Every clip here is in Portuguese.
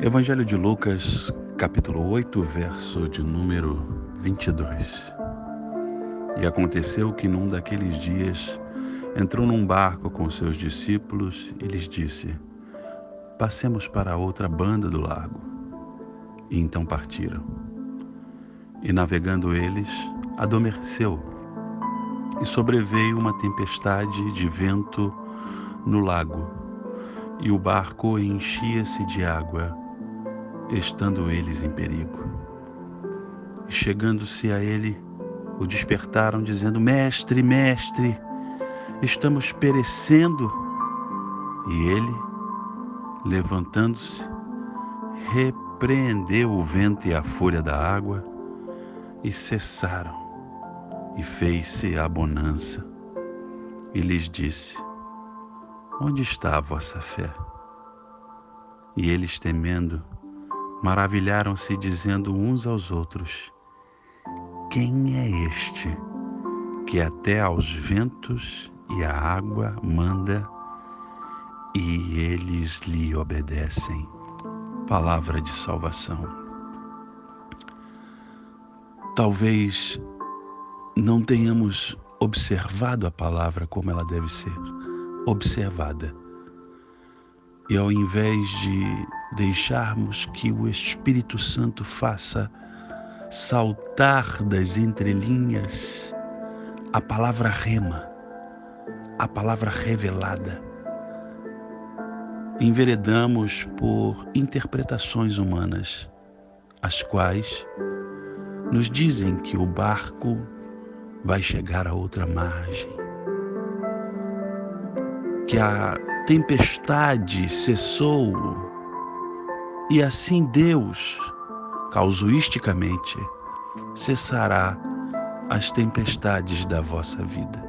Evangelho de Lucas, capítulo 8, verso de número 22. E aconteceu que num daqueles dias entrou num barco com seus discípulos e lhes disse: Passemos para a outra banda do lago. E então partiram. E navegando eles, adormeceu, e sobreveio uma tempestade de vento no lago, e o barco enchia-se de água estando eles em perigo. E chegando-se a ele, o despertaram, dizendo: Mestre, mestre, estamos perecendo. E ele, levantando-se, repreendeu o vento e a fúria da água, e cessaram, e fez-se a bonança. E lhes disse: Onde está a vossa fé? E eles, temendo, maravilharam-se, dizendo uns aos outros: Quem é este que até aos ventos e à água manda e eles lhe obedecem? Palavra de salvação. Talvez não tenhamos observado a palavra como ela deve ser observada. E ao invés de deixarmos que o Espírito Santo faça saltar das entrelinhas a palavra rema, a palavra revelada. Enveredamos por interpretações humanas, as quais nos dizem que o barco vai chegar a outra margem, que a tempestade cessou e assim Deus, causuisticamente, cessará as tempestades da vossa vida.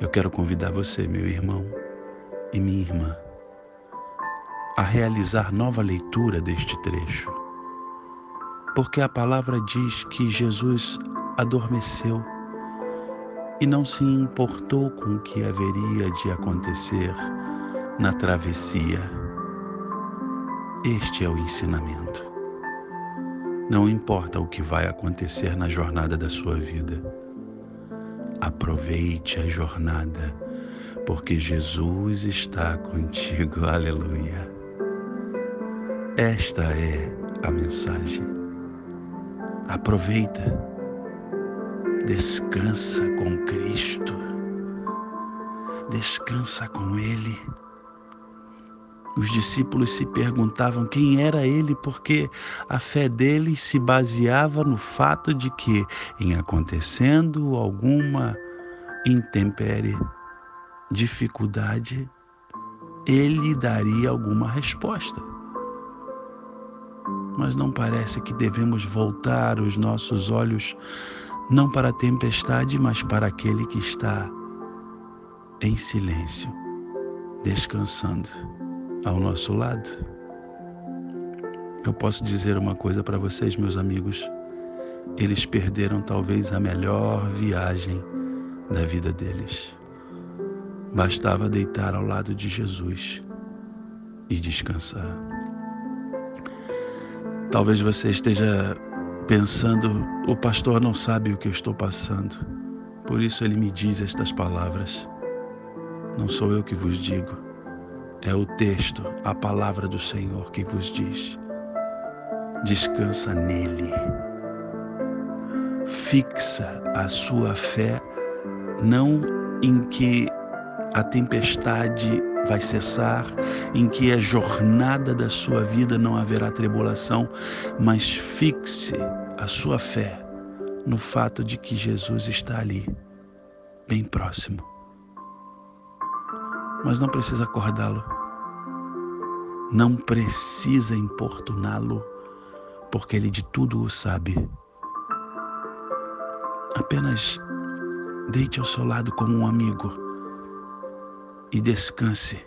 Eu quero convidar você, meu irmão e minha irmã, a realizar nova leitura deste trecho, porque a palavra diz que Jesus adormeceu e não se importou com o que haveria de acontecer na travessia este é o ensinamento. Não importa o que vai acontecer na jornada da sua vida, aproveite a jornada, porque Jesus está contigo. Aleluia. Esta é a mensagem. Aproveita, descansa com Cristo, descansa com Ele os discípulos se perguntavam quem era ele, porque a fé deles se baseava no fato de que, em acontecendo alguma intempérie, dificuldade, ele daria alguma resposta. Mas não parece que devemos voltar os nossos olhos não para a tempestade, mas para aquele que está em silêncio, descansando ao nosso lado. Eu posso dizer uma coisa para vocês, meus amigos. Eles perderam talvez a melhor viagem da vida deles. Bastava deitar ao lado de Jesus e descansar. Talvez você esteja pensando: o pastor não sabe o que eu estou passando, por isso ele me diz estas palavras. Não sou eu que vos digo, é o texto, a palavra do Senhor que vos diz: descansa nele. Fixa a sua fé não em que a tempestade vai cessar, em que a jornada da sua vida não haverá tribulação, mas fixe a sua fé no fato de que Jesus está ali, bem próximo mas não precisa acordá-lo. Não precisa importuná-lo, porque ele de tudo o sabe. Apenas deite ao seu lado como um amigo e descanse.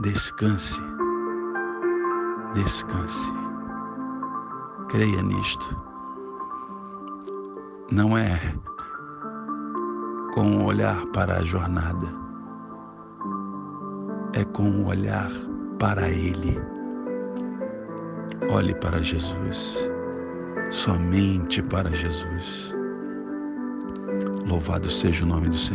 Descanse. Descanse. Creia nisto. Não é com um olhar para a jornada é com o olhar para Ele. Olhe para Jesus, somente para Jesus. Louvado seja o nome do Senhor.